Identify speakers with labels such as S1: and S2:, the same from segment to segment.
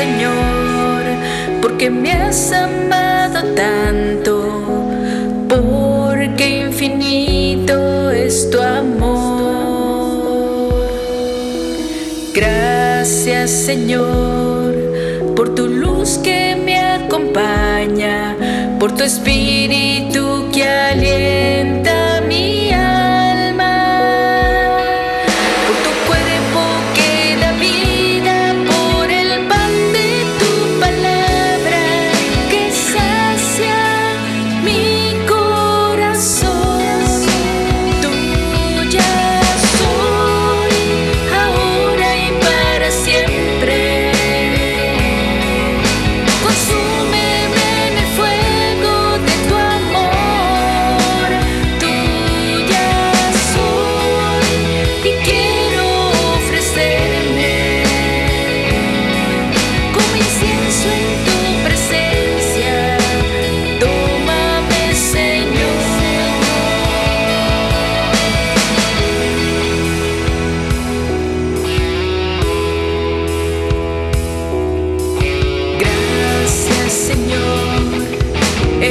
S1: Señor, porque me has amado tanto, porque infinito es tu amor. Gracias Señor, por tu luz que me acompaña, por tu espíritu que alimenta.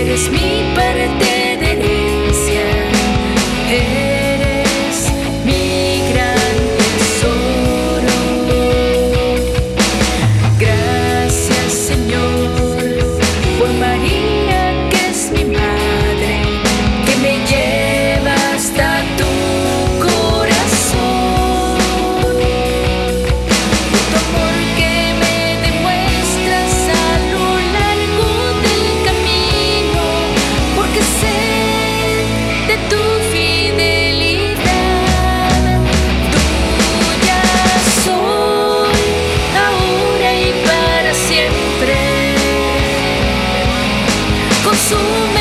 S1: Eres mi parte. tú consume.